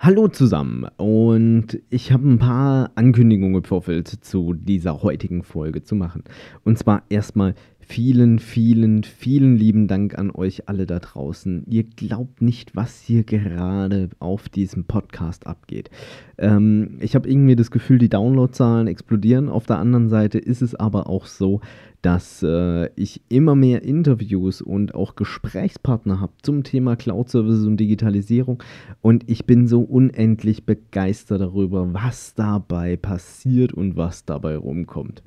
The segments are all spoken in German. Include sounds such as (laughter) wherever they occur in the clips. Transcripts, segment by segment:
Hallo zusammen und ich habe ein paar Ankündigungen Vorfeld zu dieser heutigen Folge zu machen. Und zwar erstmal vielen, vielen, vielen lieben Dank an euch alle da draußen. Ihr glaubt nicht, was hier gerade auf diesem Podcast abgeht. Ähm, ich habe irgendwie das Gefühl, die Downloadzahlen explodieren. Auf der anderen Seite ist es aber auch so, dass äh, ich immer mehr Interviews und auch Gesprächspartner habe zum Thema Cloud Services und Digitalisierung. Und ich bin so unendlich begeistert darüber, was dabei passiert und was dabei rumkommt.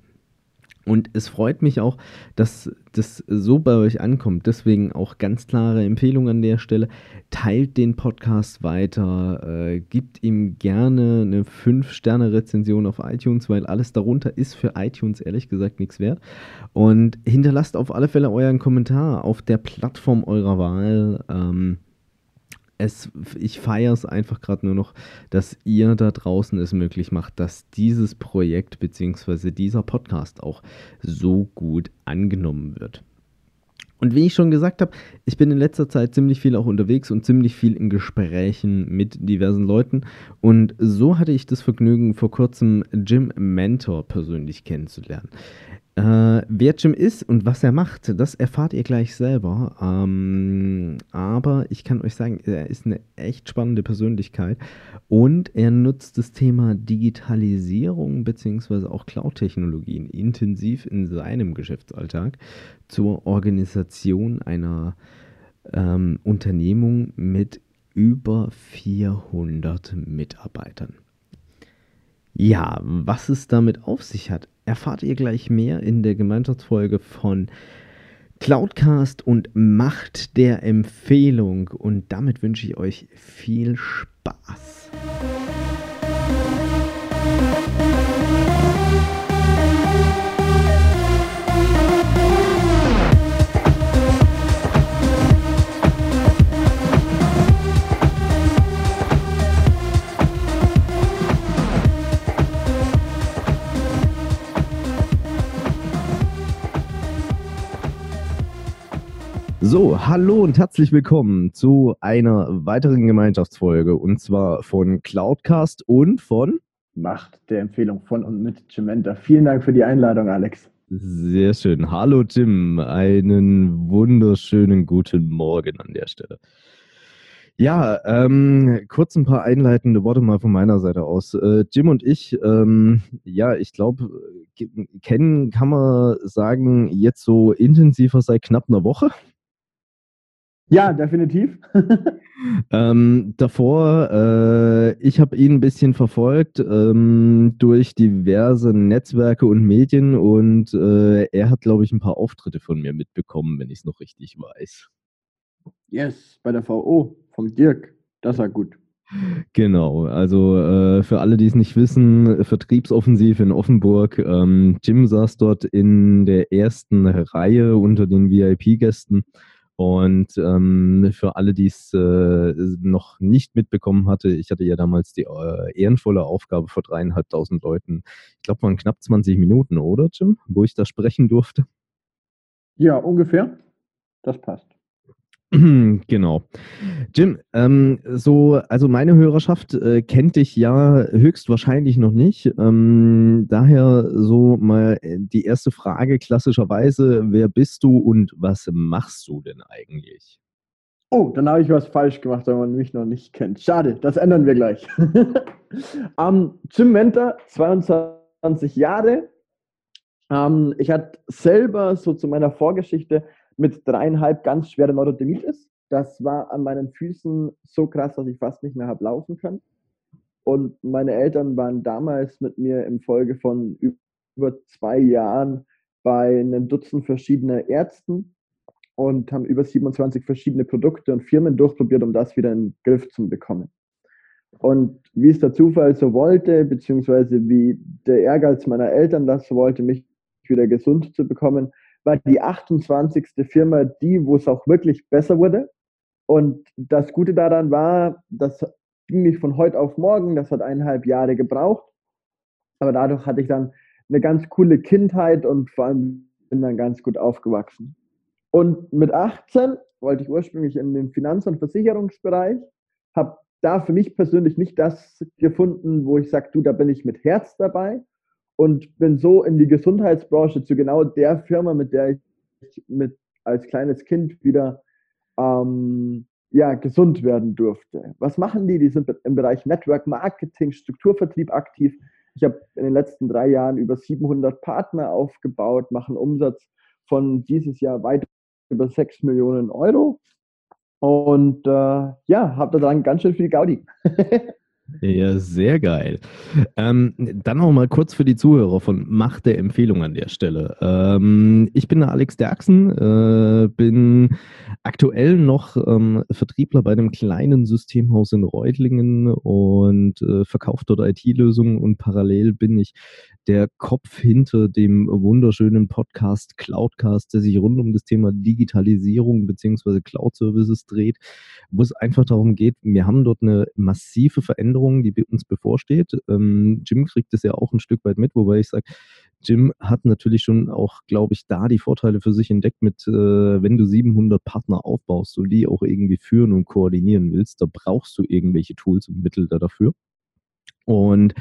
Und es freut mich auch, dass das so bei euch ankommt. Deswegen auch ganz klare Empfehlung an der Stelle. Teilt den Podcast weiter, äh, gibt ihm gerne eine 5-Sterne-Rezension auf iTunes, weil alles darunter ist für iTunes ehrlich gesagt nichts wert. Und hinterlasst auf alle Fälle euren Kommentar auf der Plattform eurer Wahl. Ähm, es, ich feiere es einfach gerade nur noch, dass ihr da draußen es möglich macht, dass dieses Projekt bzw. dieser Podcast auch so gut angenommen wird. Und wie ich schon gesagt habe, ich bin in letzter Zeit ziemlich viel auch unterwegs und ziemlich viel in Gesprächen mit diversen Leuten. Und so hatte ich das Vergnügen, vor kurzem Jim Mentor persönlich kennenzulernen. Äh, wer Jim ist und was er macht, das erfahrt ihr gleich selber. Ähm, aber ich kann euch sagen, er ist eine echt spannende Persönlichkeit und er nutzt das Thema Digitalisierung bzw. auch Cloud-Technologien intensiv in seinem Geschäftsalltag zur Organisation einer ähm, Unternehmung mit über 400 Mitarbeitern. Ja, was es damit auf sich hat, erfahrt ihr gleich mehr in der Gemeinschaftsfolge von Cloudcast und Macht der Empfehlung. Und damit wünsche ich euch viel Spaß. So, hallo und herzlich willkommen zu einer weiteren Gemeinschaftsfolge und zwar von Cloudcast und von Macht der Empfehlung von und mit Cementa. Vielen Dank für die Einladung, Alex. Sehr schön. Hallo Tim, einen wunderschönen guten Morgen an der Stelle. Ja, ähm, kurz ein paar einleitende Worte mal von meiner Seite aus. Äh, Jim und ich, ähm, ja, ich glaube, kennen kann man sagen, jetzt so intensiver seit knapp einer Woche. Ja, definitiv. (laughs) ähm, davor, äh, ich habe ihn ein bisschen verfolgt ähm, durch diverse Netzwerke und Medien und äh, er hat, glaube ich, ein paar Auftritte von mir mitbekommen, wenn ich es noch richtig weiß. Yes, bei der VO vom Dirk. Das war gut. Genau, also äh, für alle, die es nicht wissen, Vertriebsoffensiv in Offenburg. Ähm, Jim saß dort in der ersten Reihe unter den VIP-Gästen und ähm, für alle, die es äh, noch nicht mitbekommen hatte, ich hatte ja damals die äh, ehrenvolle Aufgabe vor dreieinhalbtausend Leuten, ich glaube, waren knapp 20 Minuten, oder Jim, wo ich da sprechen durfte? Ja, ungefähr. Das passt. (clears throat) Genau. Jim, ähm, so, also meine Hörerschaft äh, kennt dich ja höchstwahrscheinlich noch nicht. Ähm, daher so mal äh, die erste Frage klassischerweise, wer bist du und was machst du denn eigentlich? Oh, dann habe ich was falsch gemacht, wenn man mich noch nicht kennt. Schade, das ändern wir gleich. um, (laughs) Jim Mentor, 22 Jahre. Um, ich hatte selber so zu meiner Vorgeschichte mit dreieinhalb ganz schwere Neurodermitis. Das war an meinen Füßen so krass, dass ich fast nicht mehr habe laufen können. Und meine Eltern waren damals mit mir im Folge von über zwei Jahren bei einem Dutzend verschiedener Ärzten. und haben über 27 verschiedene Produkte und Firmen durchprobiert, um das wieder in den Griff zu bekommen. Und wie es der Zufall so wollte, beziehungsweise wie der Ehrgeiz meiner Eltern das so wollte, mich wieder gesund zu bekommen, war die 28. Firma die, wo es auch wirklich besser wurde. Und das Gute daran war, das ging nicht von heute auf morgen, das hat eineinhalb Jahre gebraucht. Aber dadurch hatte ich dann eine ganz coole Kindheit und vor allem bin dann ganz gut aufgewachsen. Und mit 18 wollte ich ursprünglich in den Finanz- und Versicherungsbereich, habe da für mich persönlich nicht das gefunden, wo ich sage, du, da bin ich mit Herz dabei und bin so in die Gesundheitsbranche zu genau der Firma, mit der ich mit als kleines Kind wieder ähm, ja, gesund werden durfte. Was machen die? Die sind im Bereich Network Marketing, Strukturvertrieb aktiv. Ich habe in den letzten drei Jahren über 700 Partner aufgebaut, machen Umsatz von dieses Jahr weit über 6 Millionen Euro. Und äh, ja, habe da dran ganz schön viel Gaudi. (laughs) Ja, sehr geil. Ähm, dann noch mal kurz für die Zuhörer von Macht der Empfehlung an der Stelle. Ähm, ich bin der Alex Derksen, äh, bin aktuell noch ähm, Vertriebler bei einem kleinen Systemhaus in Reutlingen und äh, verkaufe dort IT-Lösungen und parallel bin ich der Kopf hinter dem wunderschönen Podcast Cloudcast, der sich rund um das Thema Digitalisierung bzw. Cloud-Services dreht, wo es einfach darum geht, wir haben dort eine massive Veränderung, die uns bevorsteht. Ähm, Jim kriegt das ja auch ein Stück weit mit, wobei ich sage, Jim hat natürlich schon auch, glaube ich, da die Vorteile für sich entdeckt mit, äh, wenn du 700 Partner aufbaust und die auch irgendwie führen und koordinieren willst, da brauchst du irgendwelche Tools und Mittel da dafür. Und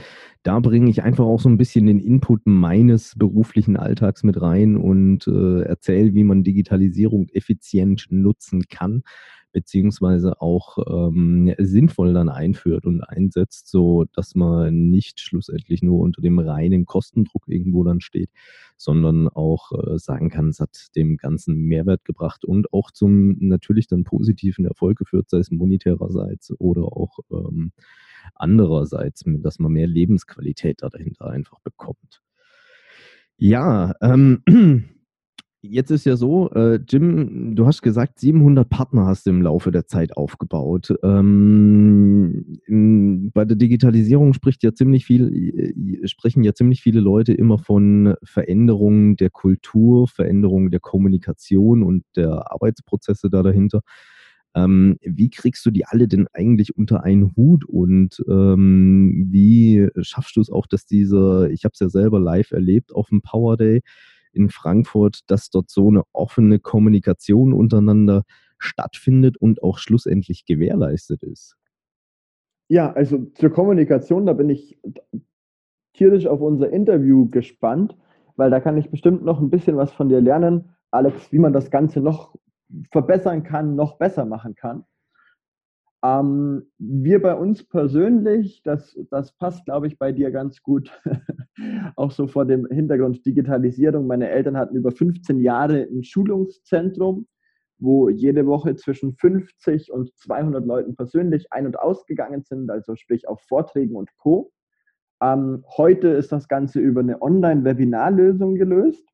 da bringe ich einfach auch so ein bisschen den Input meines beruflichen Alltags mit rein und äh, erzähle, wie man Digitalisierung effizient nutzen kann, beziehungsweise auch ähm, sinnvoll dann einführt und einsetzt, so dass man nicht schlussendlich nur unter dem reinen Kostendruck irgendwo dann steht, sondern auch äh, sagen kann, es hat dem Ganzen Mehrwert gebracht und auch zum natürlich dann positiven Erfolg geführt, sei es monetärerseits oder auch ähm, andererseits, dass man mehr Lebensqualität da dahinter einfach bekommt. Ja, ähm, (clears throat) Jetzt ist ja so, äh, Jim, du hast gesagt, 700 Partner hast du im Laufe der Zeit aufgebaut. Ähm, in, bei der Digitalisierung spricht ja ziemlich viel, äh, sprechen ja ziemlich viele Leute immer von Veränderungen der Kultur, Veränderungen der Kommunikation und der Arbeitsprozesse da dahinter. Ähm, wie kriegst du die alle denn eigentlich unter einen Hut und ähm, wie schaffst du es auch, dass diese, ich habe es ja selber live erlebt auf dem Power Day, in Frankfurt, dass dort so eine offene Kommunikation untereinander stattfindet und auch schlussendlich gewährleistet ist? Ja, also zur Kommunikation, da bin ich tierisch auf unser Interview gespannt, weil da kann ich bestimmt noch ein bisschen was von dir lernen, Alex, wie man das Ganze noch verbessern kann, noch besser machen kann. Ähm, wir bei uns persönlich, das, das passt, glaube ich, bei dir ganz gut, (laughs) auch so vor dem Hintergrund Digitalisierung. Meine Eltern hatten über 15 Jahre ein Schulungszentrum, wo jede Woche zwischen 50 und 200 Leuten persönlich ein- und ausgegangen sind, also sprich auf Vorträgen und Co. Ähm, heute ist das Ganze über eine Online-Webinarlösung gelöst.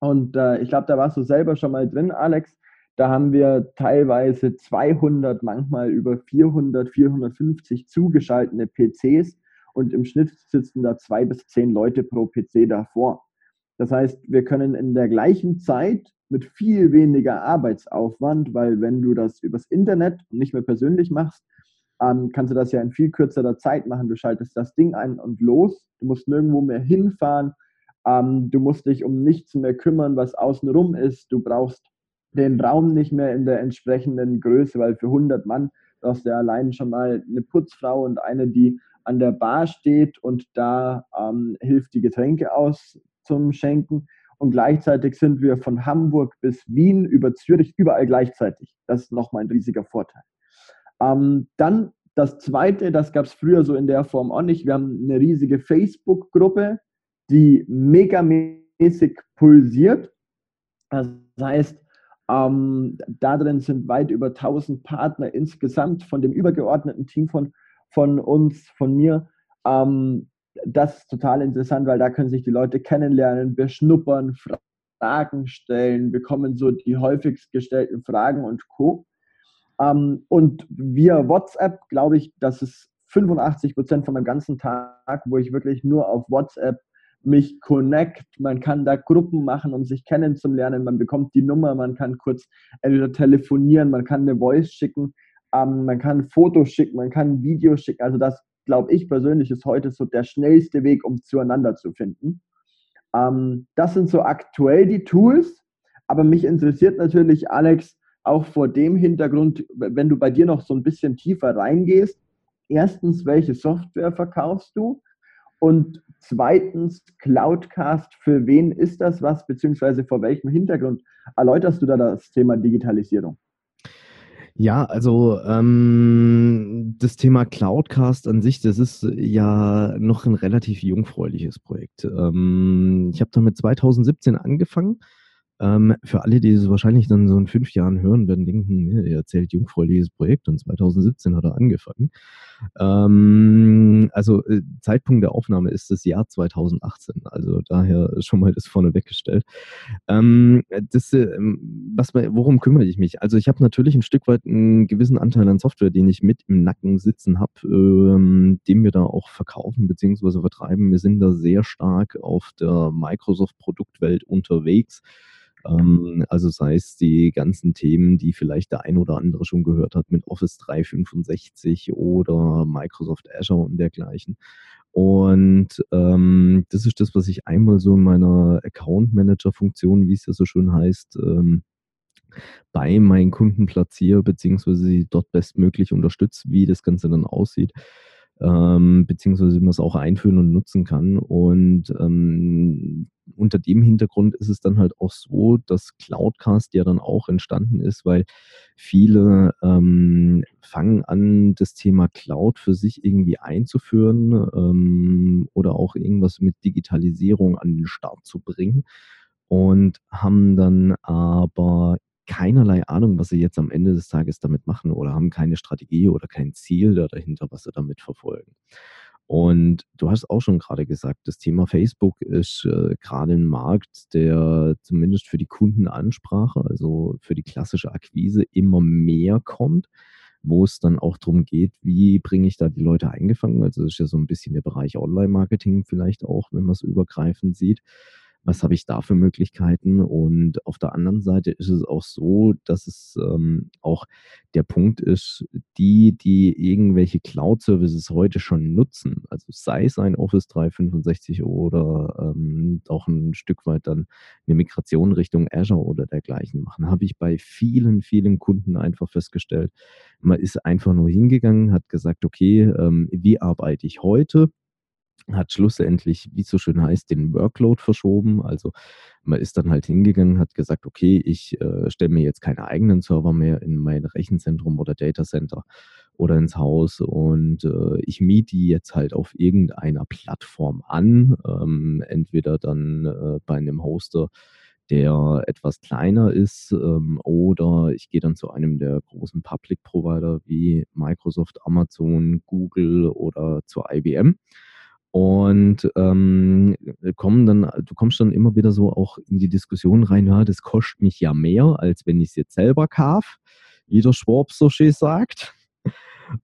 Und äh, ich glaube, da warst du selber schon mal drin, Alex. Da haben wir teilweise 200, manchmal über 400, 450 zugeschaltete PCs und im Schnitt sitzen da zwei bis zehn Leute pro PC davor. Das heißt, wir können in der gleichen Zeit mit viel weniger Arbeitsaufwand, weil wenn du das übers Internet und nicht mehr persönlich machst, ähm, kannst du das ja in viel kürzerer Zeit machen. Du schaltest das Ding ein und los. Du musst nirgendwo mehr hinfahren. Ähm, du musst dich um nichts mehr kümmern, was außenrum ist. Du brauchst den Raum nicht mehr in der entsprechenden Größe, weil für 100 Mann brauchst du ja allein schon mal eine Putzfrau und eine, die an der Bar steht und da ähm, hilft, die Getränke aus zum Schenken. Und gleichzeitig sind wir von Hamburg bis Wien über Zürich überall gleichzeitig. Das ist nochmal ein riesiger Vorteil. Ähm, dann das Zweite, das gab es früher so in der Form auch nicht. Wir haben eine riesige Facebook-Gruppe, die megamäßig pulsiert. Das heißt, ähm, drin sind weit über 1000 Partner insgesamt von dem übergeordneten Team von, von uns, von mir. Ähm, das ist total interessant, weil da können sich die Leute kennenlernen, beschnuppern, Fragen stellen, bekommen so die häufigst gestellten Fragen und Co. Ähm, und via WhatsApp glaube ich, dass es 85 Prozent von meinem ganzen Tag, wo ich wirklich nur auf WhatsApp mich connect. Man kann da Gruppen machen, um sich kennenzulernen. Man bekommt die Nummer, man kann kurz entweder telefonieren, man kann eine Voice schicken, ähm, man kann Fotos schicken, man kann Videos schicken. Also das glaube ich persönlich ist heute so der schnellste Weg, um zueinander zu finden. Ähm, das sind so aktuell die Tools. Aber mich interessiert natürlich, Alex, auch vor dem Hintergrund, wenn du bei dir noch so ein bisschen tiefer reingehst, erstens, welche Software verkaufst du? Und zweitens, Cloudcast, für wen ist das was, beziehungsweise vor welchem Hintergrund erläuterst du da das Thema Digitalisierung? Ja, also ähm, das Thema Cloudcast an sich, das ist ja noch ein relativ jungfräuliches Projekt. Ähm, ich habe damit 2017 angefangen ähm, für alle, die es wahrscheinlich dann so in fünf Jahren hören, werden denken, er erzählt jungfräuliches Projekt und 2017 hat er angefangen. Ähm, also äh, Zeitpunkt der Aufnahme ist das Jahr 2018, also daher schon mal das vorne weggestellt. Ähm, das, äh, was, worum kümmere ich mich? Also ich habe natürlich ein Stück weit einen gewissen Anteil an Software, den ich mit im Nacken sitzen habe, ähm, den wir da auch verkaufen bzw. vertreiben. Wir sind da sehr stark auf der Microsoft-Produktwelt unterwegs. Ähm, also sei es die ganzen Themen, die vielleicht der ein oder andere schon gehört hat mit Office 365 oder Microsoft Azure und dergleichen. Und ähm, das ist das, was ich einmal so in meiner Account Manager Funktion, wie es ja so schön heißt, ähm, bei meinen Kunden platziere, beziehungsweise sie dort bestmöglich unterstütze, wie das Ganze dann aussieht ähm, beziehungsweise wie man es auch einführen und nutzen kann. Und ähm, unter dem Hintergrund ist es dann halt auch so, dass Cloudcast ja dann auch entstanden ist, weil viele ähm, fangen an, das Thema Cloud für sich irgendwie einzuführen ähm, oder auch irgendwas mit Digitalisierung an den Start zu bringen und haben dann aber keinerlei Ahnung, was sie jetzt am Ende des Tages damit machen oder haben keine Strategie oder kein Ziel dahinter, was sie damit verfolgen. Und du hast auch schon gerade gesagt, das Thema Facebook ist äh, gerade ein Markt, der zumindest für die Kundenansprache, also für die klassische Akquise immer mehr kommt, wo es dann auch darum geht, wie bringe ich da die Leute eingefangen. Also das ist ja so ein bisschen der Bereich Online-Marketing vielleicht auch, wenn man es übergreifend sieht was habe ich da für Möglichkeiten? Und auf der anderen Seite ist es auch so, dass es ähm, auch der Punkt ist, die, die irgendwelche Cloud-Services heute schon nutzen, also sei es ein Office 365 oder ähm, auch ein Stück weit dann eine Migration Richtung Azure oder dergleichen machen, habe ich bei vielen, vielen Kunden einfach festgestellt, man ist einfach nur hingegangen, hat gesagt, okay, ähm, wie arbeite ich heute? Hat schlussendlich, wie es so schön heißt, den Workload verschoben. Also man ist dann halt hingegangen, hat gesagt, okay, ich äh, stelle mir jetzt keine eigenen Server mehr in mein Rechenzentrum oder Datacenter oder ins Haus und äh, ich miete die jetzt halt auf irgendeiner Plattform an, ähm, entweder dann äh, bei einem Hoster, der etwas kleiner ist, ähm, oder ich gehe dann zu einem der großen Public Provider wie Microsoft, Amazon, Google oder zur IBM und ähm, kommen dann, du kommst dann immer wieder so auch in die Diskussion rein, ja, das kostet mich ja mehr, als wenn ich es jetzt selber kaufe, wie der Schwab so schön sagt.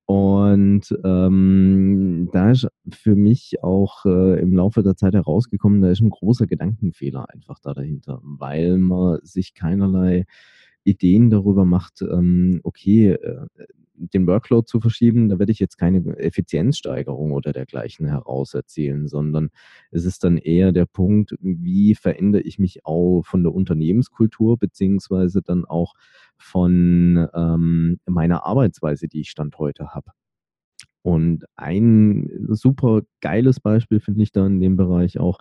Und ähm, da ist für mich auch äh, im Laufe der Zeit herausgekommen, da ist ein großer Gedankenfehler einfach da dahinter, weil man sich keinerlei Ideen darüber macht, ähm, okay, äh, den Workload zu verschieben, da werde ich jetzt keine Effizienzsteigerung oder dergleichen heraus erzielen, sondern es ist dann eher der Punkt, wie verändere ich mich auch von der Unternehmenskultur beziehungsweise dann auch von ähm, meiner Arbeitsweise, die ich Stand heute habe. Und ein super geiles Beispiel finde ich da in dem Bereich auch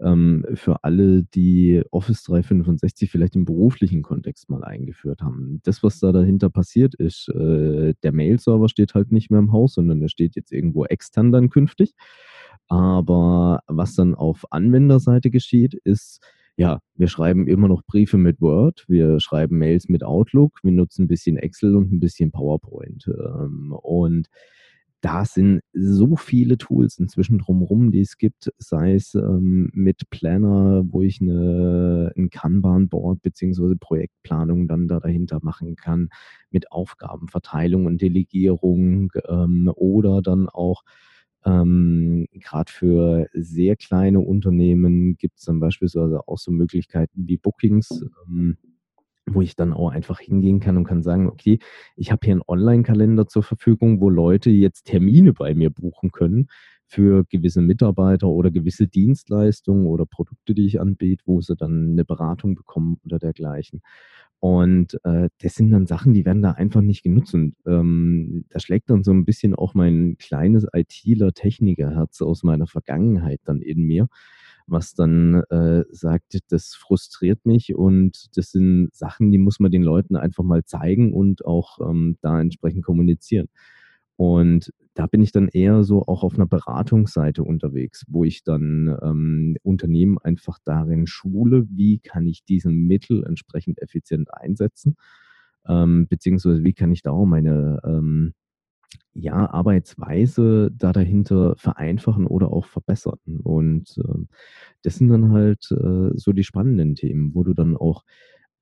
ähm, für alle, die Office 365 vielleicht im beruflichen Kontext mal eingeführt haben. Das, was da dahinter passiert ist, äh, der Mail-Server steht halt nicht mehr im Haus, sondern der steht jetzt irgendwo extern dann künftig. Aber was dann auf Anwenderseite geschieht, ist, ja, wir schreiben immer noch Briefe mit Word, wir schreiben Mails mit Outlook, wir nutzen ein bisschen Excel und ein bisschen PowerPoint. Ähm, und da sind so viele Tools inzwischen drumherum, die es gibt, sei es ähm, mit Planner, wo ich eine, ein Kanban-Board bzw. Projektplanung dann da dahinter machen kann, mit Aufgabenverteilung und Delegierung ähm, oder dann auch ähm, Gerade für sehr kleine Unternehmen gibt es dann beispielsweise auch so Möglichkeiten wie Bookings. Ähm, wo ich dann auch einfach hingehen kann und kann sagen, okay, ich habe hier einen Online-Kalender zur Verfügung, wo Leute jetzt Termine bei mir buchen können für gewisse Mitarbeiter oder gewisse Dienstleistungen oder Produkte, die ich anbiete, wo sie dann eine Beratung bekommen oder dergleichen. Und äh, das sind dann Sachen, die werden da einfach nicht genutzt. Und ähm, da schlägt dann so ein bisschen auch mein kleines ITler-Techniker-Herz aus meiner Vergangenheit dann in mir, was dann äh, sagt, das frustriert mich und das sind Sachen, die muss man den Leuten einfach mal zeigen und auch ähm, da entsprechend kommunizieren. Und da bin ich dann eher so auch auf einer Beratungsseite unterwegs, wo ich dann ähm, Unternehmen einfach darin schule, wie kann ich diese Mittel entsprechend effizient einsetzen, ähm, beziehungsweise wie kann ich da auch meine ähm, ja, Arbeitsweise da dahinter vereinfachen oder auch verbessern. Und äh, das sind dann halt äh, so die spannenden Themen, wo du dann auch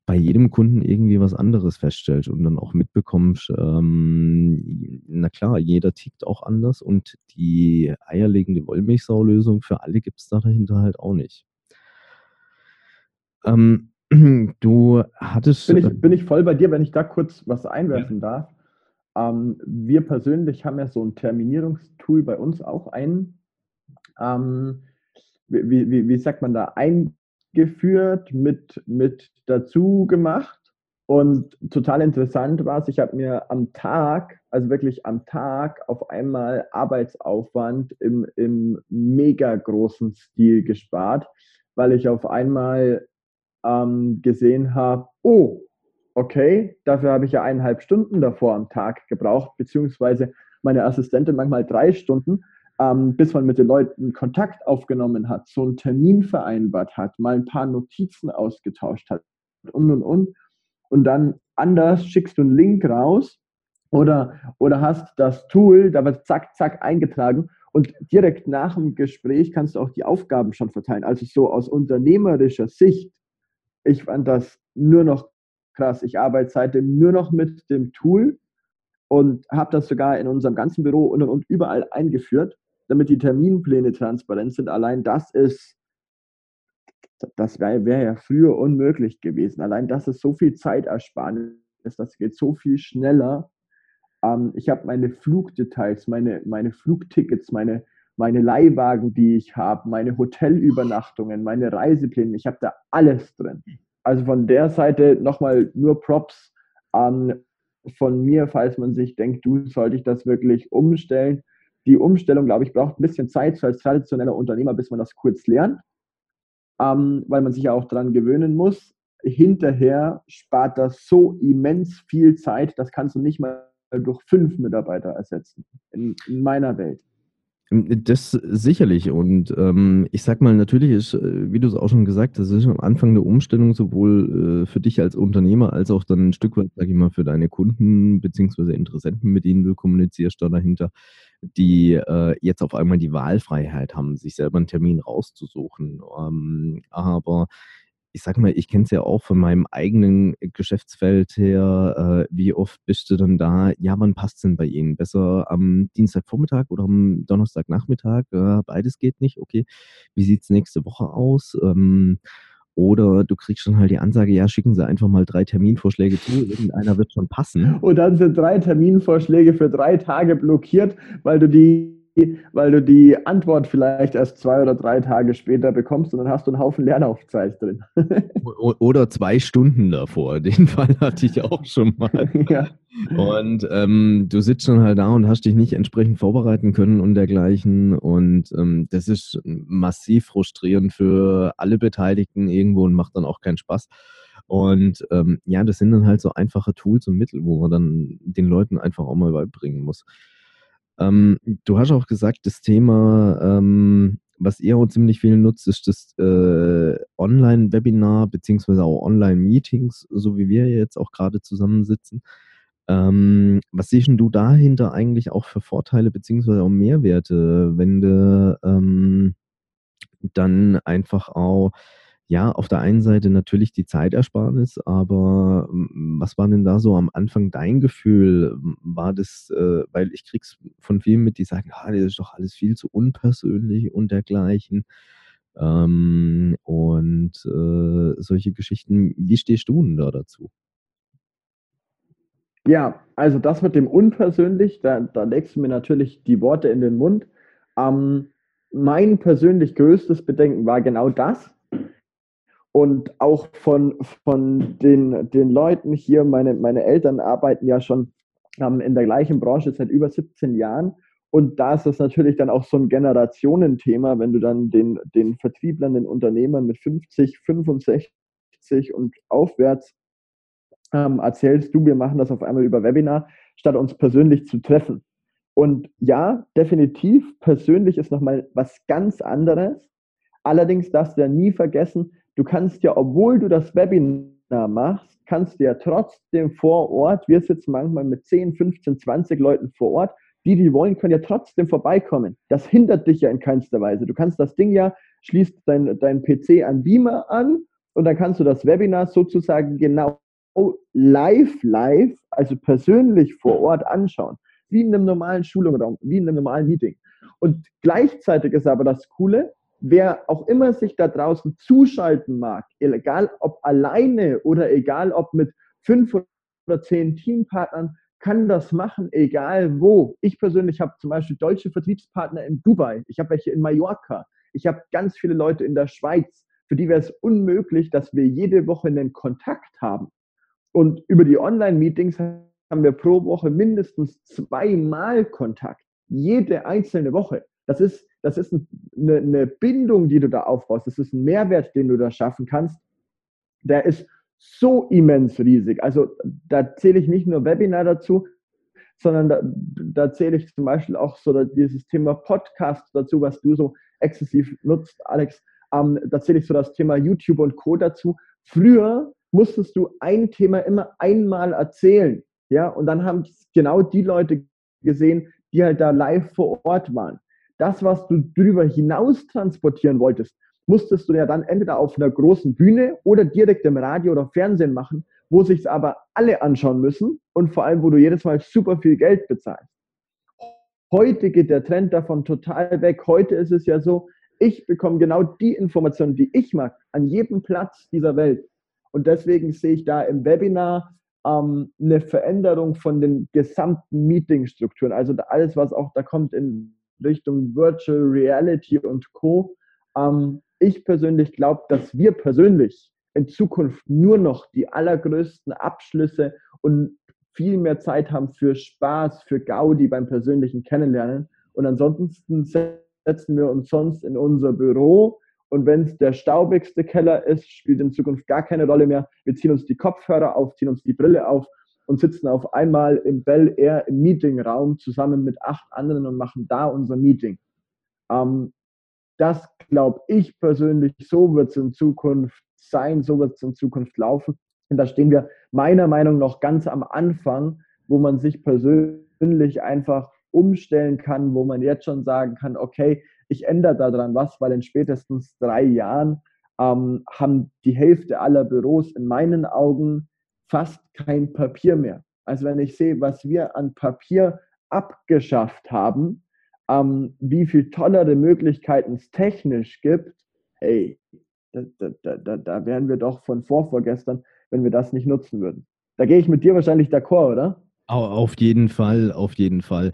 bei jedem Kunden irgendwie was anderes feststellst und dann auch mitbekommst, ähm, na klar, jeder tickt auch anders und die eierlegende Wollmilchsau-Lösung für alle gibt es da dahinter halt auch nicht. Ähm, (clears throat) du hattest. Bin ich, äh bin ich voll bei dir, wenn ich da kurz was einwerfen ja. darf. Ähm, wir persönlich haben ja so ein Terminierungstool bei uns auch ein, ähm, wie, wie, wie sagt man da, eingeführt, mit, mit dazu gemacht. Und total interessant war es, ich habe mir am Tag, also wirklich am Tag, auf einmal Arbeitsaufwand im, im mega großen Stil gespart, weil ich auf einmal ähm, gesehen habe, oh, okay, dafür habe ich ja eineinhalb Stunden davor am Tag gebraucht, beziehungsweise meine Assistentin manchmal drei Stunden, ähm, bis man mit den Leuten Kontakt aufgenommen hat, so einen Termin vereinbart hat, mal ein paar Notizen ausgetauscht hat und und und. Und dann anders schickst du einen Link raus oder, oder hast das Tool, da wird zack, zack eingetragen und direkt nach dem Gespräch kannst du auch die Aufgaben schon verteilen. Also so aus unternehmerischer Sicht, ich fand das nur noch krass. Ich arbeite seitdem nur noch mit dem Tool und habe das sogar in unserem ganzen Büro und, und überall eingeführt, damit die Terminpläne transparent sind. Allein das ist, das wäre wär ja früher unmöglich gewesen. Allein das ist so viel Zeitersparnis, das geht so viel schneller. Ähm, ich habe meine Flugdetails, meine, meine Flugtickets, meine, meine Leihwagen, die ich habe, meine Hotelübernachtungen, meine Reisepläne, ich habe da alles drin. Also von der Seite nochmal nur Props an von mir, falls man sich denkt, du sollte ich das wirklich umstellen. Die Umstellung, glaube ich, braucht ein bisschen Zeit als traditioneller Unternehmer, bis man das kurz lernt, ähm, weil man sich ja auch daran gewöhnen muss. Hinterher spart das so immens viel Zeit, das kannst du nicht mal durch fünf Mitarbeiter ersetzen, in, in meiner Welt. Das sicherlich. Und ähm, ich sag mal, natürlich ist, äh, wie du es auch schon gesagt hast, ist am Anfang eine Umstellung sowohl äh, für dich als Unternehmer als auch dann ein Stück weit, sag ich mal, für deine Kunden bzw. Interessenten, mit denen du kommunizierst da dahinter, die äh, jetzt auf einmal die Wahlfreiheit haben, sich selber einen Termin rauszusuchen. Ähm, aber ich sag mal, ich kenne es ja auch von meinem eigenen Geschäftsfeld her. Äh, wie oft bist du dann da? Ja, wann passt es denn bei Ihnen? Besser am Dienstagvormittag oder am Donnerstagnachmittag? Äh, beides geht nicht. Okay. Wie sieht es nächste Woche aus? Ähm, oder du kriegst schon halt die Ansage, ja, schicken Sie einfach mal drei Terminvorschläge zu, irgendeiner wird schon passen. Und dann sind drei Terminvorschläge für drei Tage blockiert, weil du die weil du die Antwort vielleicht erst zwei oder drei Tage später bekommst und dann hast du einen Haufen Lernaufzeit drin. (laughs) oder zwei Stunden davor. (laughs) Den Fall hatte ich auch schon mal. (laughs) ja. Und ähm, du sitzt schon halt da und hast dich nicht entsprechend vorbereiten können und dergleichen. Und ähm, das ist massiv frustrierend für alle Beteiligten irgendwo und macht dann auch keinen Spaß. Und ähm, ja, das sind dann halt so einfache Tools und Mittel, wo man dann den Leuten einfach auch mal beibringen muss. Ähm, du hast auch gesagt, das Thema, ähm, was ihr auch ziemlich viel nutzt, ist das äh, Online-Webinar beziehungsweise auch Online-Meetings, so wie wir jetzt auch gerade zusammensitzen. Ähm, was siehst du dahinter eigentlich auch für Vorteile beziehungsweise auch Mehrwerte, wenn du ähm, dann einfach auch, ja, auf der einen Seite natürlich die Zeitersparnis, aber was war denn da so am Anfang dein Gefühl? War das, äh, weil ich krieg's von vielen mit, die sagen, ah, das ist doch alles viel zu unpersönlich und dergleichen. Ähm, und äh, solche Geschichten. Wie stehst du denn da dazu? Ja, also das mit dem unpersönlich, da, da legst du mir natürlich die Worte in den Mund. Ähm, mein persönlich größtes Bedenken war genau das. Und auch von, von den, den Leuten hier, meine, meine Eltern arbeiten ja schon ähm, in der gleichen Branche seit über 17 Jahren. Und da ist das natürlich dann auch so ein Generationenthema, wenn du dann den, den Vertrieblern, den Unternehmern mit 50, 65 und aufwärts ähm, erzählst du, wir machen das auf einmal über Webinar, statt uns persönlich zu treffen. Und ja, definitiv, persönlich ist nochmal was ganz anderes. Allerdings darfst du ja nie vergessen, du kannst ja, obwohl du das Webinar machst, kannst du ja trotzdem vor Ort, wir sitzen manchmal mit 10, 15, 20 Leuten vor Ort, die, die wollen, können ja trotzdem vorbeikommen. Das hindert dich ja in keinster Weise. Du kannst das Ding ja, schließt dein, dein PC an Beamer an und dann kannst du das Webinar sozusagen genau live, live, also persönlich vor Ort anschauen. Wie in einem normalen Schulraum, wie in einem normalen Meeting. Und gleichzeitig ist aber das Coole, wer auch immer sich da draußen zuschalten mag, egal ob alleine oder egal ob mit fünf oder zehn Teampartnern, kann das machen, egal wo. Ich persönlich habe zum Beispiel deutsche Vertriebspartner in Dubai, ich habe welche in Mallorca, ich habe ganz viele Leute in der Schweiz, für die wäre es unmöglich, dass wir jede Woche einen Kontakt haben. Und über die Online-Meetings haben wir pro Woche mindestens zweimal Kontakt. Jede einzelne Woche. Das ist, das ist eine, eine Bindung, die du da aufbaust. Das ist ein Mehrwert, den du da schaffen kannst. Der ist so immens riesig. Also da zähle ich nicht nur Webinar dazu, sondern da, da zähle ich zum Beispiel auch so dieses Thema Podcast dazu, was du so exzessiv nutzt, Alex. Ähm, da zähle ich so das Thema YouTube und Co. dazu. Früher musstest du ein Thema immer einmal erzählen. Ja, und dann haben genau die Leute gesehen, die halt da live vor Ort waren. Das, was du darüber hinaus transportieren wolltest, musstest du ja dann entweder auf einer großen Bühne oder direkt im Radio oder Fernsehen machen, wo sich aber alle anschauen müssen und vor allem, wo du jedes Mal super viel Geld bezahlst. Heute geht der Trend davon total weg. Heute ist es ja so, ich bekomme genau die Informationen, die ich mag, an jedem Platz dieser Welt. Und deswegen sehe ich da im Webinar ähm, eine Veränderung von den gesamten Meetingstrukturen. Also alles, was auch da kommt in Richtung Virtual Reality und Co. Ähm, ich persönlich glaube, dass wir persönlich in Zukunft nur noch die allergrößten Abschlüsse und viel mehr Zeit haben für Spaß, für Gaudi beim persönlichen Kennenlernen. Und ansonsten setzen wir uns sonst in unser Büro, und wenn es der staubigste Keller ist, spielt in Zukunft gar keine Rolle mehr. Wir ziehen uns die Kopfhörer auf, ziehen uns die Brille auf und sitzen auf einmal im Bell Air im Meetingraum zusammen mit acht anderen und machen da unser Meeting. Ähm, das glaube ich persönlich, so wird es in Zukunft sein, so wird es in Zukunft laufen. Und da stehen wir meiner Meinung nach ganz am Anfang, wo man sich persönlich einfach umstellen kann, wo man jetzt schon sagen kann, okay, ich ändere daran was, weil in spätestens drei Jahren ähm, haben die Hälfte aller Büros in meinen Augen fast kein Papier mehr. Also wenn ich sehe, was wir an Papier abgeschafft haben, ähm, wie viel tollere Möglichkeiten es technisch gibt, hey, da, da, da, da wären wir doch von vorvorgestern, wenn wir das nicht nutzen würden. Da gehe ich mit dir wahrscheinlich d'accord, oder? Auf jeden Fall, auf jeden Fall.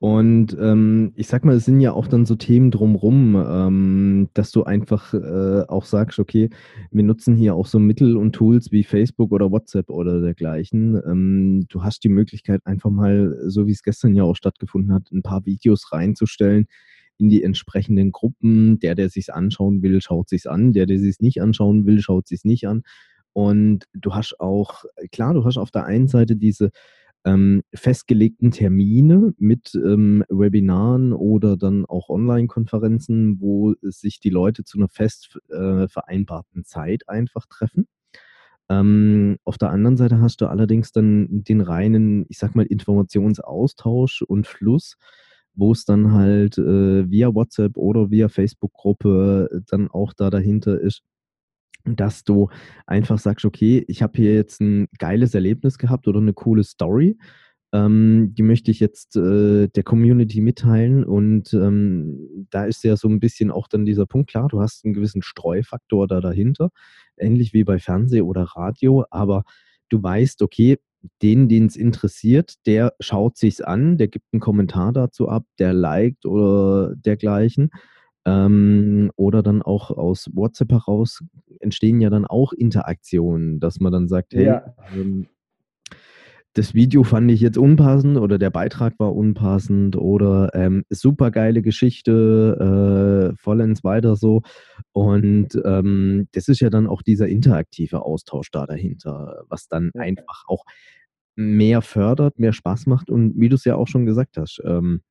Und ähm, ich sag mal, es sind ja auch dann so Themen drumrum, ähm, dass du einfach äh, auch sagst, okay, wir nutzen hier auch so Mittel und Tools wie Facebook oder WhatsApp oder dergleichen. Ähm, du hast die Möglichkeit, einfach mal, so wie es gestern ja auch stattgefunden hat, ein paar Videos reinzustellen in die entsprechenden Gruppen. Der, der sich anschauen will, schaut sich's an. Der, der sich nicht anschauen will, schaut sich's nicht an. Und du hast auch, klar, du hast auf der einen Seite diese ähm, festgelegten Termine mit ähm, Webinaren oder dann auch Online-Konferenzen, wo sich die Leute zu einer fest äh, vereinbarten Zeit einfach treffen. Ähm, auf der anderen Seite hast du allerdings dann den reinen, ich sag mal, Informationsaustausch und Fluss, wo es dann halt äh, via WhatsApp oder via Facebook-Gruppe dann auch da dahinter ist, dass du einfach sagst, okay, ich habe hier jetzt ein geiles Erlebnis gehabt oder eine coole Story. Ähm, die möchte ich jetzt äh, der Community mitteilen und ähm, da ist ja so ein bisschen auch dann dieser Punkt klar, du hast einen gewissen Streufaktor da dahinter, ähnlich wie bei Fernseh oder Radio, aber du weißt, okay, den, den es interessiert, der schaut sich's an, der gibt einen Kommentar dazu ab, der liked oder dergleichen. Ähm, oder dann auch aus WhatsApp heraus entstehen ja dann auch Interaktionen, dass man dann sagt, hey, ja. ähm, das Video fand ich jetzt unpassend oder der Beitrag war unpassend oder ähm, super geile Geschichte, äh, vollends weiter so. Und ähm, das ist ja dann auch dieser interaktive Austausch da dahinter, was dann ja. einfach auch mehr fördert, mehr Spaß macht und wie du es ja auch schon gesagt hast, ähm,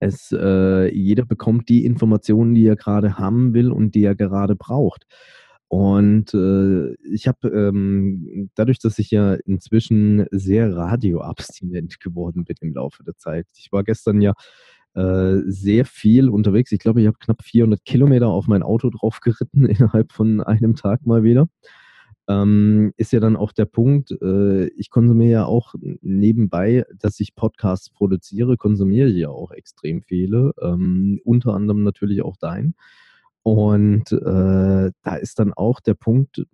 es, äh, jeder bekommt die Informationen, die er gerade haben will und die er gerade braucht. Und äh, ich habe ähm, dadurch, dass ich ja inzwischen sehr radioabstinent (laughs) geworden bin im Laufe der Zeit. Ich war gestern ja äh, sehr viel unterwegs. Ich glaube, ich habe knapp 400 Kilometer auf mein Auto drauf geritten (laughs) innerhalb von einem Tag mal wieder ähm, ist ja dann auch der Punkt, äh, ich konsumiere ja auch nebenbei, dass ich Podcasts produziere, konsumiere ich ja auch extrem viele, ähm, unter anderem natürlich auch dein. Und äh, da ist dann auch der Punkt,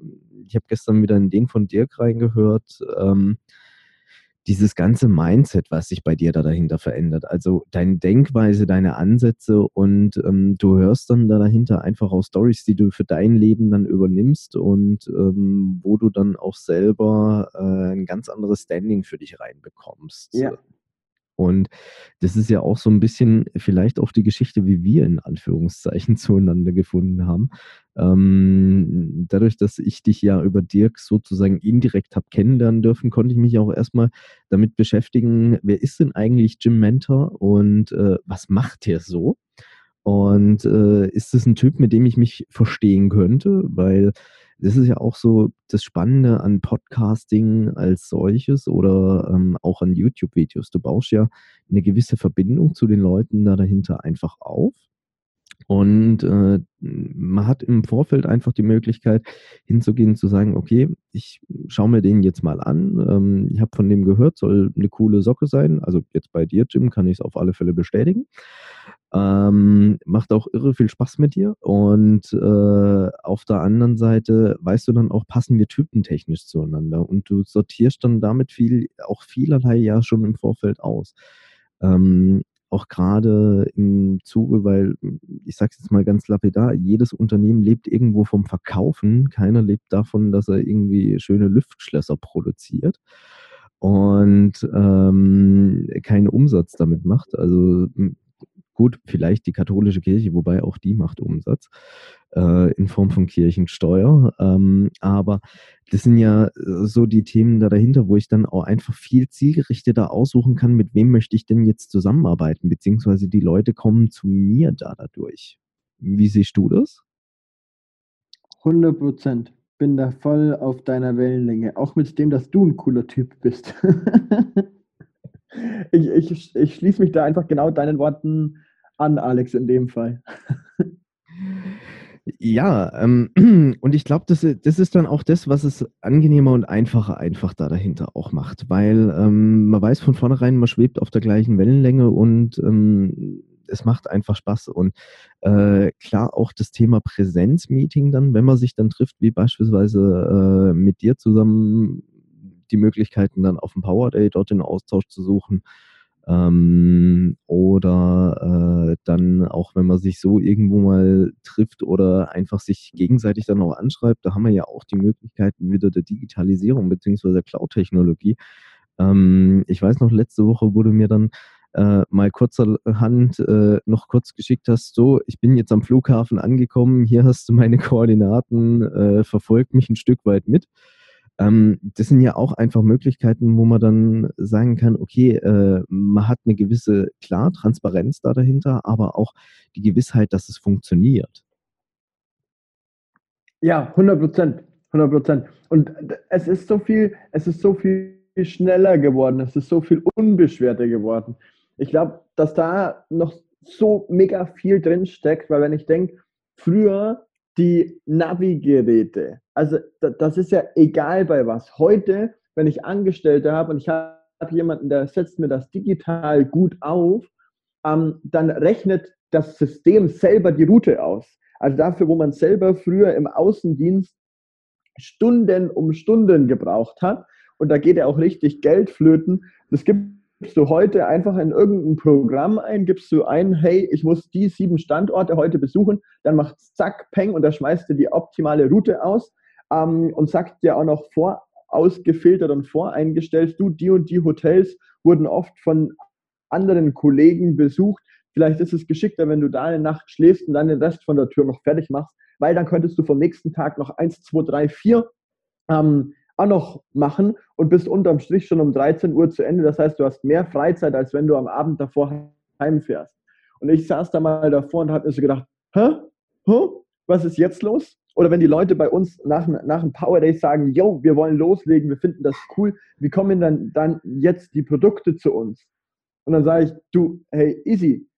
ich habe gestern wieder in den von Dirk reingehört, ähm, dieses ganze Mindset, was sich bei dir da dahinter verändert. Also deine Denkweise, deine Ansätze und ähm, du hörst dann da dahinter einfach auch Stories, die du für dein Leben dann übernimmst und ähm, wo du dann auch selber äh, ein ganz anderes Standing für dich reinbekommst. Ja. Und das ist ja auch so ein bisschen vielleicht auch die Geschichte, wie wir in Anführungszeichen (laughs) zueinander gefunden haben. Ähm, dadurch, dass ich dich ja über Dirk sozusagen indirekt habe kennenlernen dürfen, konnte ich mich auch erstmal damit beschäftigen, wer ist denn eigentlich Jim Mentor und äh, was macht er so? Und äh, ist es ein Typ, mit dem ich mich verstehen könnte? Weil das ist ja auch so das Spannende an Podcasting als solches oder ähm, auch an YouTube-Videos. Du baust ja eine gewisse Verbindung zu den Leuten da dahinter einfach auf. Und äh, man hat im Vorfeld einfach die Möglichkeit hinzugehen, zu sagen, okay, ich schaue mir den jetzt mal an. Ähm, ich habe von dem gehört, soll eine coole Socke sein. Also jetzt bei dir, Jim, kann ich es auf alle Fälle bestätigen. Ähm, macht auch irre viel Spaß mit dir. Und äh, auf der anderen Seite weißt du dann auch, passen wir typentechnisch zueinander. Und du sortierst dann damit viel, auch vielerlei ja schon im Vorfeld aus. Ähm, auch gerade im Zuge, weil ich sage es jetzt mal ganz lapidar, jedes Unternehmen lebt irgendwo vom Verkaufen. Keiner lebt davon, dass er irgendwie schöne Luftschlösser produziert und ähm, keinen Umsatz damit macht. Also Gut, vielleicht die katholische Kirche, wobei auch die macht Umsatz äh, in Form von Kirchensteuer. Ähm, aber das sind ja äh, so die Themen da dahinter, wo ich dann auch einfach viel zielgerichteter aussuchen kann, mit wem möchte ich denn jetzt zusammenarbeiten, beziehungsweise die Leute kommen zu mir da dadurch. Wie siehst du das? 100 Prozent. Bin da voll auf deiner Wellenlänge. Auch mit dem, dass du ein cooler Typ bist. (laughs) ich, ich, ich schließe mich da einfach genau deinen Worten an, Alex, in dem Fall. (laughs) Ja, ähm, (clears throat) und ich glaube, das, das ist dann auch das, was es angenehmer und einfacher einfach da dahinter auch macht, weil ähm, man weiß von vornherein, man schwebt auf der gleichen Wellenlänge und ähm, es macht einfach Spaß. Und äh, klar auch das Thema Präsenzmeeting dann, wenn man sich dann trifft, wie beispielsweise äh, mit dir zusammen die Möglichkeiten dann auf dem Power Day dort den Austausch zu suchen. Ähm, oder äh, dann auch, wenn man sich so irgendwo mal trifft oder einfach sich gegenseitig dann auch anschreibt, da haben wir ja auch die Möglichkeiten wieder der Digitalisierung bzw. der Cloud-Technologie. Ähm, ich weiß noch, letzte Woche wurde mir dann äh, mal kurzerhand äh, noch kurz geschickt hast, so, ich bin jetzt am Flughafen angekommen, hier hast du meine Koordinaten, äh, verfolgt mich ein Stück weit mit. Ähm, das sind ja auch einfach Möglichkeiten, wo man dann sagen kann, okay, äh, man hat eine gewisse, klar, Transparenz da dahinter, aber auch die Gewissheit, dass es funktioniert. Ja, 100 Prozent. 100 Prozent. Und es ist so viel, es ist so viel schneller geworden, es ist so viel unbeschwerter geworden. Ich glaube, dass da noch so mega viel drin steckt, weil wenn ich denke, früher die Navigeräte, also das ist ja egal bei was. Heute, wenn ich Angestellte habe und ich habe jemanden, der setzt mir das digital gut auf, ähm, dann rechnet das System selber die Route aus. Also dafür, wo man selber früher im Außendienst Stunden um Stunden gebraucht hat, und da geht ja auch richtig Geld flöten, das gibst du heute einfach in irgendein Programm ein, gibst du ein, hey, ich muss die sieben Standorte heute besuchen, dann macht zack, peng und da schmeißt du die optimale Route aus ähm, und sagt dir auch noch vorausgefiltert und voreingestellt, du, die und die Hotels wurden oft von anderen Kollegen besucht, Vielleicht ist es geschickter, wenn du da eine Nacht schläfst und dann den Rest von der Tür noch fertig machst, weil dann könntest du vom nächsten Tag noch 1, 2, 3, 4 ähm, auch noch machen und bist unterm Strich schon um 13 Uhr zu Ende. Das heißt, du hast mehr Freizeit, als wenn du am Abend davor heimfährst. Und ich saß da mal davor und habe mir so gedacht, hä? Hä? Was ist jetzt los? Oder wenn die Leute bei uns nach, nach einem Power Day sagen, yo, wir wollen loslegen, wir finden das cool, wie kommen dann, dann jetzt die Produkte zu uns? Und dann sage ich, du, hey, easy,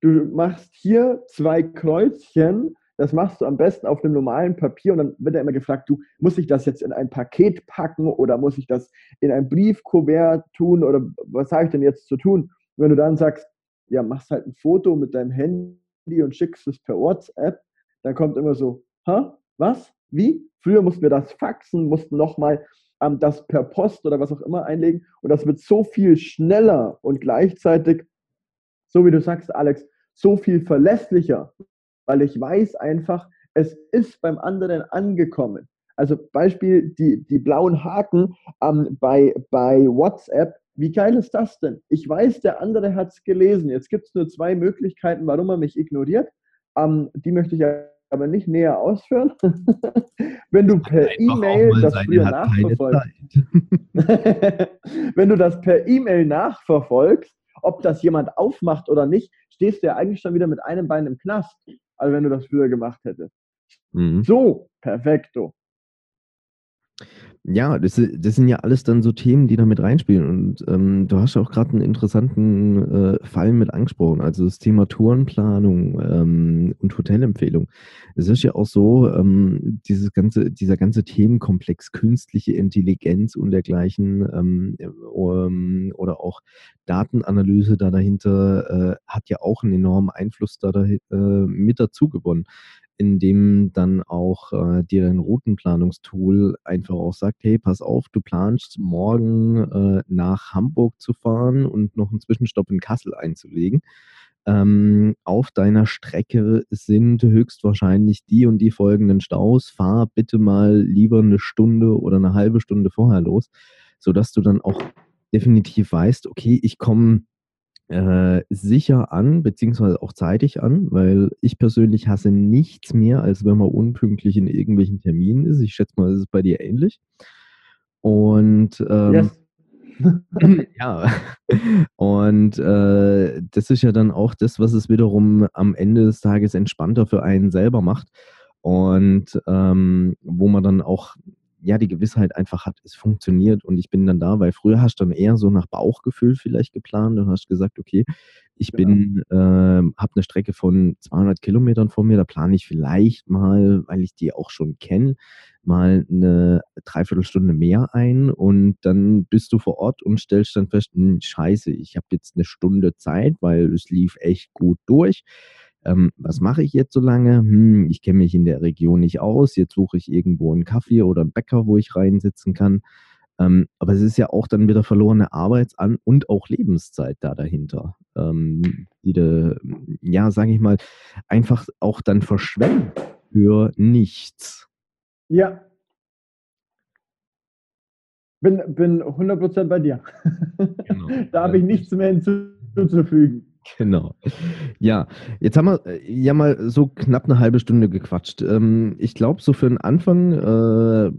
du machst hier zwei Kreuzchen, das machst du am besten auf einem normalen Papier und dann wird er immer gefragt, du, muss ich das jetzt in ein Paket packen oder muss ich das in ein Briefkuvert tun oder was habe ich denn jetzt zu tun? Und wenn du dann sagst, ja, machst halt ein Foto mit deinem Handy und schickst es per WhatsApp, dann kommt immer so, hä, was, wie? Früher mussten wir das faxen, mussten nochmal ähm, das per Post oder was auch immer einlegen und das wird so viel schneller und gleichzeitig so wie du sagst, Alex, so viel verlässlicher, weil ich weiß einfach, es ist beim anderen angekommen. Also Beispiel die, die blauen Haken ähm, bei, bei WhatsApp. Wie geil ist das denn? Ich weiß, der andere hat es gelesen. Jetzt gibt es nur zwei Möglichkeiten, warum er mich ignoriert. Ähm, die möchte ich aber nicht näher ausführen. (laughs) Wenn du per E-Mail das früher nachverfolgst, (laughs) wenn du das per E-Mail nachverfolgst, ob das jemand aufmacht oder nicht, stehst du ja eigentlich schon wieder mit einem Bein im Knast, als wenn du das früher gemacht hättest. Mhm. So, perfekto. Ja, das, das, sind ja alles dann so Themen, die da mit reinspielen. Und ähm, du hast auch gerade einen interessanten äh, Fall mit angesprochen, also das Thema Tourenplanung ähm, und Hotelempfehlung. Es ist ja auch so, ähm, dieses ganze, dieser ganze Themenkomplex künstliche Intelligenz und dergleichen ähm, ähm, oder auch Datenanalyse da dahinter äh, hat ja auch einen enormen Einfluss da, da äh, mit dazu gewonnen in dem dann auch äh, dir dein Routenplanungstool einfach auch sagt, hey, pass auf, du planst morgen äh, nach Hamburg zu fahren und noch einen Zwischenstopp in Kassel einzulegen. Ähm, auf deiner Strecke sind höchstwahrscheinlich die und die folgenden Staus. Fahr bitte mal lieber eine Stunde oder eine halbe Stunde vorher los, sodass du dann auch definitiv weißt, okay, ich komme äh, sicher an, beziehungsweise auch zeitig an, weil ich persönlich hasse nichts mehr, als wenn man unpünktlich in irgendwelchen Terminen ist. Ich schätze mal, es ist bei dir ähnlich. Und ähm, yes. (clears throat) ja, (laughs) und äh, das ist ja dann auch das, was es wiederum am Ende des Tages entspannter für einen selber macht und ähm, wo man dann auch ja, die Gewissheit einfach hat, es funktioniert und ich bin dann da, weil früher hast du dann eher so nach Bauchgefühl vielleicht geplant und hast gesagt, okay, ich genau. bin, äh, habe eine Strecke von 200 Kilometern vor mir, da plane ich vielleicht mal, weil ich die auch schon kenne, mal eine Dreiviertelstunde mehr ein und dann bist du vor Ort und stellst dann fest, hm, scheiße, ich habe jetzt eine Stunde Zeit, weil es lief echt gut durch ähm, was mache ich jetzt so lange? Hm, ich kenne mich in der Region nicht aus. Jetzt suche ich irgendwo einen Kaffee oder einen Bäcker, wo ich reinsitzen kann. Ähm, aber es ist ja auch dann wieder verlorene Arbeitsan- und auch Lebenszeit da dahinter, ähm, die de, ja, sage ich mal, einfach auch dann verschwenden für nichts. Ja. Bin, bin 100% bei dir. Genau. (laughs) da habe ich nichts mehr hinzuzufügen. Genau. Ja, jetzt haben wir äh, ja mal so knapp eine halbe Stunde gequatscht. Ähm, ich glaube, so für den Anfang, äh,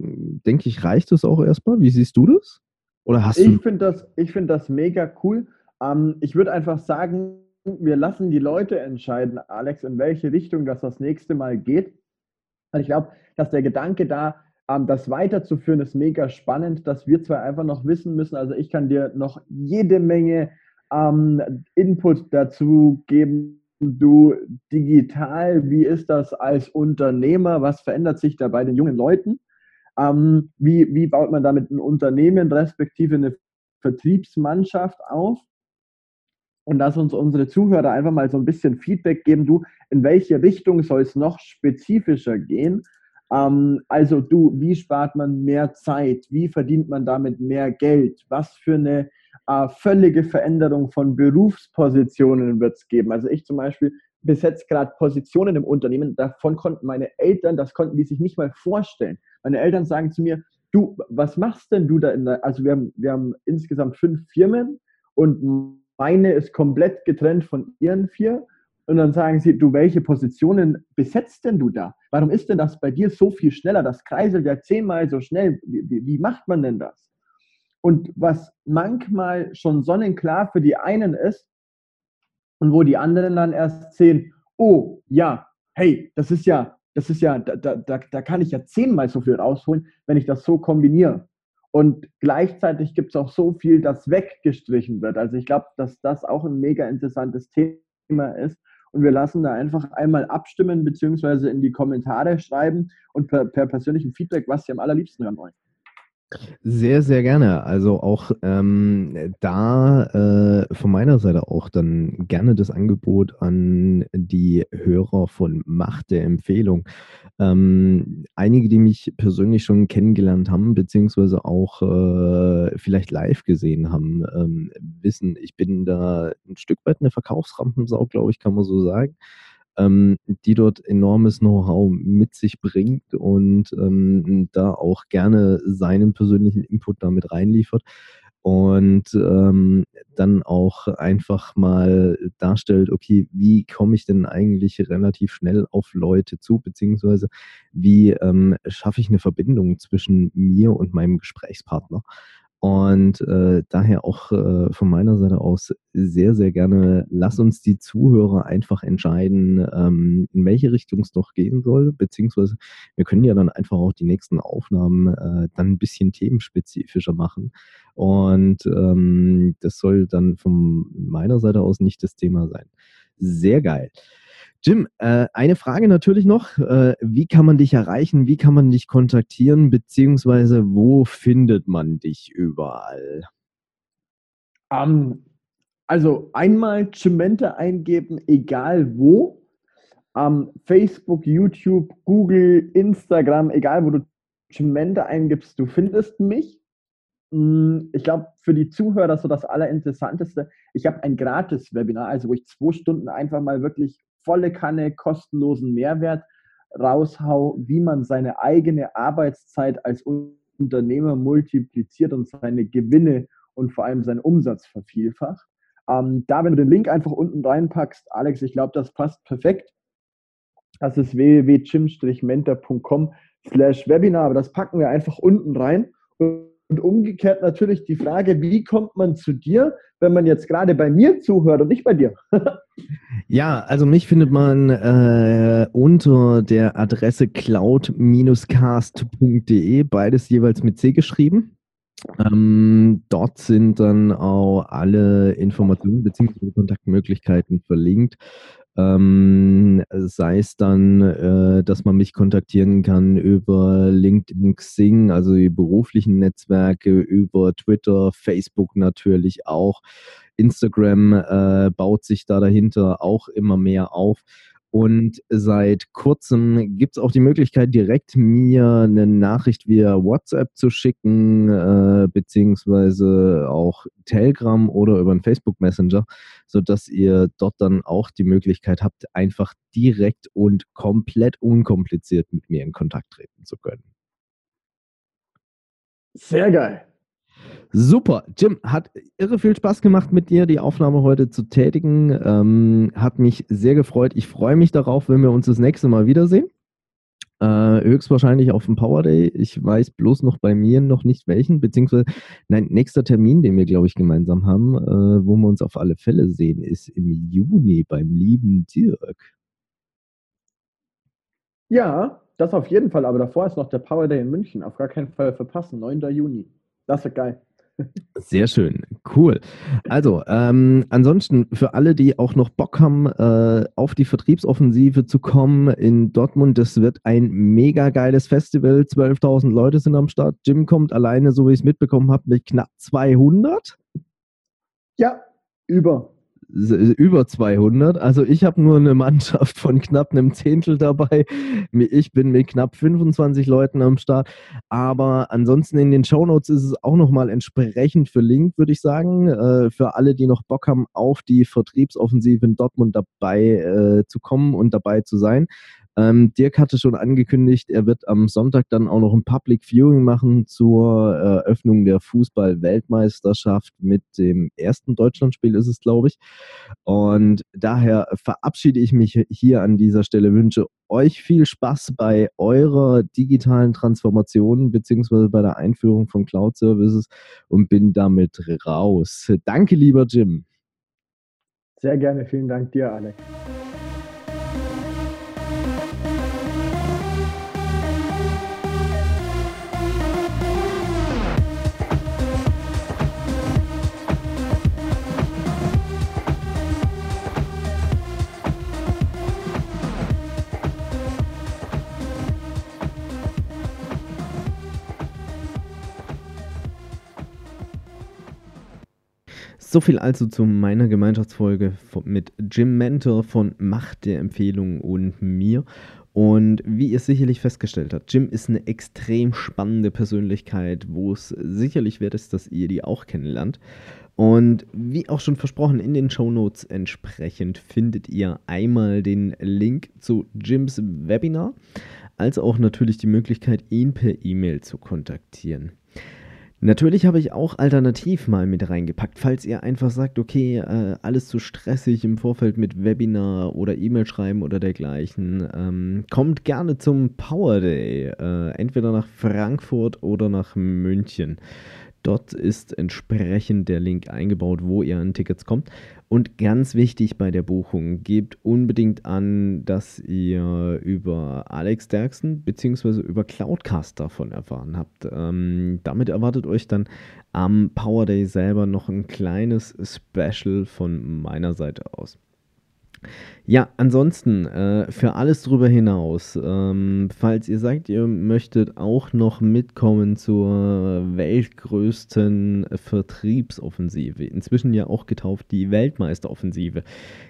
denke ich, reicht es auch erstmal. Wie siehst du das? Oder hast ich finde das, find das mega cool. Ähm, ich würde einfach sagen, wir lassen die Leute entscheiden, Alex, in welche Richtung das das nächste Mal geht. Und ich glaube, dass der Gedanke da ähm, das weiterzuführen ist mega spannend, dass wir zwei einfach noch wissen müssen. Also ich kann dir noch jede Menge ähm, Input dazu geben. Du digital, wie ist das als Unternehmer? Was verändert sich da bei den jungen Leuten? Ähm, wie, wie baut man damit ein Unternehmen respektive eine Vertriebsmannschaft auf? Und lass uns unsere Zuhörer einfach mal so ein bisschen Feedback geben. Du, in welche Richtung soll es noch spezifischer gehen? Ähm, also du, wie spart man mehr Zeit? Wie verdient man damit mehr Geld? Was für eine äh, völlige Veränderung von Berufspositionen wird es geben? Also ich zum Beispiel besetze gerade Positionen im Unternehmen, davon konnten meine Eltern, das konnten die sich nicht mal vorstellen. Meine Eltern sagen zu mir, du, was machst denn du da in der, also wir haben, wir haben insgesamt fünf Firmen und meine ist komplett getrennt von ihren vier und dann sagen sie, du, welche Positionen besetzt denn du da? Warum ist denn das bei dir so viel schneller? Das kreiselt ja zehnmal so schnell. Wie, wie, wie macht man denn das? Und was manchmal schon sonnenklar für die einen ist und wo die anderen dann erst sehen, oh ja, hey, das ist ja, das ist ja, da, da, da kann ich ja zehnmal so viel rausholen, wenn ich das so kombiniere. Und gleichzeitig gibt es auch so viel, das weggestrichen wird. Also ich glaube, dass das auch ein mega interessantes Thema ist, und wir lassen da einfach einmal abstimmen beziehungsweise in die Kommentare schreiben und per, per persönlichem Feedback, was Sie am allerliebsten hören wollen. Sehr, sehr gerne. Also auch ähm, da äh, von meiner Seite auch dann gerne das Angebot an die Hörer von Macht der Empfehlung. Ähm, einige, die mich persönlich schon kennengelernt haben, beziehungsweise auch äh, vielleicht live gesehen haben, ähm, wissen, ich bin da ein Stück weit eine Verkaufsrampensau, glaube ich, kann man so sagen ähm, die dort enormes Know-how mit sich bringt und ähm, da auch gerne seinen persönlichen Input damit reinliefert und ähm, dann auch einfach mal darstellt, okay, wie komme ich denn eigentlich relativ schnell auf Leute zu, beziehungsweise wie ähm, schaffe ich eine Verbindung zwischen mir und meinem Gesprächspartner. Und äh, daher auch äh, von meiner Seite aus sehr, sehr gerne, lass uns die Zuhörer einfach entscheiden, ähm, in welche Richtung es doch gehen soll, beziehungsweise wir können ja dann einfach auch die nächsten Aufnahmen äh, dann ein bisschen themenspezifischer machen. Und ähm, das soll dann von meiner Seite aus nicht das Thema sein. Sehr geil. Jim, äh, eine Frage natürlich noch. Äh, wie kann man dich erreichen? Wie kann man dich kontaktieren? Beziehungsweise wo findet man dich überall? Um, ähm, also einmal Cimente eingeben, egal wo. Um, ähm, Facebook, YouTube, Google, Instagram, egal wo du Cimente eingibst, du findest mich. Mm, ich glaube, für die Zuhörer so das Allerinteressanteste. Ich habe ein Gratis-Webinar, also wo ich zwei Stunden einfach mal wirklich volle Kanne kostenlosen Mehrwert raushau, wie man seine eigene Arbeitszeit als Unternehmer multipliziert und seine Gewinne und vor allem seinen Umsatz vervielfacht. Ähm, da, wenn du den Link einfach unten reinpackst, Alex, ich glaube, das passt perfekt. Das ist www.chim-mentor.com slash Webinar, aber das packen wir einfach unten rein. Und und umgekehrt natürlich die Frage, wie kommt man zu dir, wenn man jetzt gerade bei mir zuhört und nicht bei dir? (laughs) ja, also mich findet man äh, unter der Adresse cloud-cast.de, beides jeweils mit C geschrieben. Ähm, dort sind dann auch alle Informationen bzw. Kontaktmöglichkeiten verlinkt. Ähm, sei es dann, äh, dass man mich kontaktieren kann über LinkedIn, Xing, also die beruflichen Netzwerke, über Twitter, Facebook natürlich auch. Instagram äh, baut sich da dahinter auch immer mehr auf. Und seit kurzem gibt es auch die Möglichkeit, direkt mir eine Nachricht via WhatsApp zu schicken, äh, beziehungsweise auch Telegram oder über einen Facebook Messenger, sodass ihr dort dann auch die Möglichkeit habt, einfach direkt und komplett unkompliziert mit mir in Kontakt treten zu können. Sehr geil. Super. Jim, hat irre viel Spaß gemacht mit dir, die Aufnahme heute zu tätigen. Ähm, hat mich sehr gefreut. Ich freue mich darauf, wenn wir uns das nächste Mal wiedersehen. Äh, höchstwahrscheinlich auf dem Power Day. Ich weiß bloß noch bei mir noch nicht welchen, beziehungsweise nein, nächster Termin, den wir, glaube ich, gemeinsam haben, äh, wo wir uns auf alle Fälle sehen, ist im Juni beim lieben Dirk. Ja, das auf jeden Fall, aber davor ist noch der Power Day in München. Auf gar keinen Fall verpassen, 9. Juni. Das wird geil. Sehr schön, cool. Also, ähm, ansonsten für alle, die auch noch Bock haben, äh, auf die Vertriebsoffensive zu kommen in Dortmund, das wird ein mega geiles Festival. 12.000 Leute sind am Start. Jim kommt alleine, so wie ich es mitbekommen habe, mit knapp 200. Ja, über über 200. Also ich habe nur eine Mannschaft von knapp einem Zehntel dabei. Ich bin mit knapp 25 Leuten am Start. Aber ansonsten in den Shownotes ist es auch nochmal entsprechend verlinkt, würde ich sagen, äh, für alle, die noch Bock haben, auf die Vertriebsoffensive in Dortmund dabei äh, zu kommen und dabei zu sein. Ähm, Dirk hatte schon angekündigt, er wird am Sonntag dann auch noch ein Public Viewing machen zur Eröffnung der Fußball-Weltmeisterschaft mit dem ersten Deutschlandspiel ist es, glaube ich. Und daher verabschiede ich mich hier an dieser Stelle, wünsche euch viel Spaß bei eurer digitalen Transformation beziehungsweise bei der Einführung von Cloud Services und bin damit raus. Danke, lieber Jim. Sehr gerne, vielen Dank dir, Alex. So viel also zu meiner Gemeinschaftsfolge mit Jim Mentor von Macht der Empfehlung und mir. Und wie ihr sicherlich festgestellt habt, Jim ist eine extrem spannende Persönlichkeit, wo es sicherlich wert ist, dass ihr die auch kennenlernt. Und wie auch schon versprochen, in den Show Notes entsprechend findet ihr einmal den Link zu Jims Webinar, als auch natürlich die Möglichkeit, ihn per E-Mail zu kontaktieren. Natürlich habe ich auch alternativ mal mit reingepackt, falls ihr einfach sagt, okay, äh, alles zu stressig im Vorfeld mit Webinar oder E-Mail schreiben oder dergleichen. Ähm, kommt gerne zum Power Day, äh, entweder nach Frankfurt oder nach München. Dort ist entsprechend der Link eingebaut, wo ihr an Tickets kommt. Und ganz wichtig bei der Buchung, gebt unbedingt an, dass ihr über Alex Derksen bzw. über Cloudcast davon erfahren habt. Ähm, damit erwartet euch dann am Power Day selber noch ein kleines Special von meiner Seite aus. Ja, ansonsten, äh, für alles drüber hinaus, ähm, falls ihr sagt, ihr möchtet auch noch mitkommen zur weltgrößten Vertriebsoffensive, inzwischen ja auch getauft die Weltmeisteroffensive,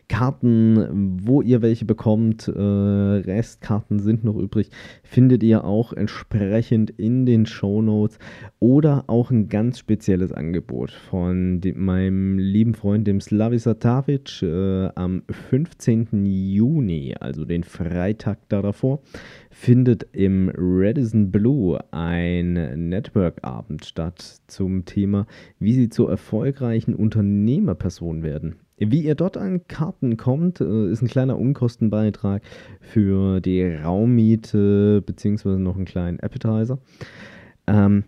Karten, wo ihr welche bekommt, äh, Restkarten sind noch übrig, findet ihr auch entsprechend in den Show Notes oder auch ein ganz spezielles Angebot von dem, meinem lieben Freund, dem Slavica Tavic, äh, am 15. Juni, also den Freitag da davor, findet im Redison Blue ein Network-Abend statt zum Thema, wie sie zur erfolgreichen Unternehmerperson werden. Wie ihr dort an Karten kommt, äh, ist ein kleiner Unkostenbeitrag für die Raummiete beziehungsweise noch einen kleinen Appetizer. Ähm,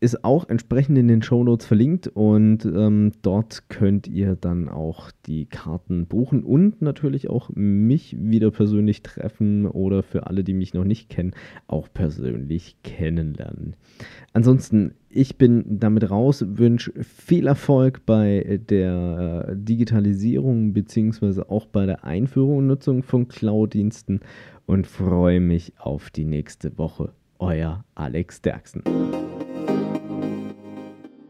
ist auch entsprechend in den Shownotes verlinkt und ähm, dort könnt ihr dann auch die Karten buchen und natürlich auch mich wieder persönlich treffen oder für alle, die mich noch nicht kennen, auch persönlich kennenlernen. Ansonsten, ich bin damit raus, wünsche viel Erfolg bei der äh, Digitalisierung beziehungsweise auch bei der Einführung und Nutzung von Cloud-Diensten und freue mich auf die nächste Woche. Euer Alex Derksen.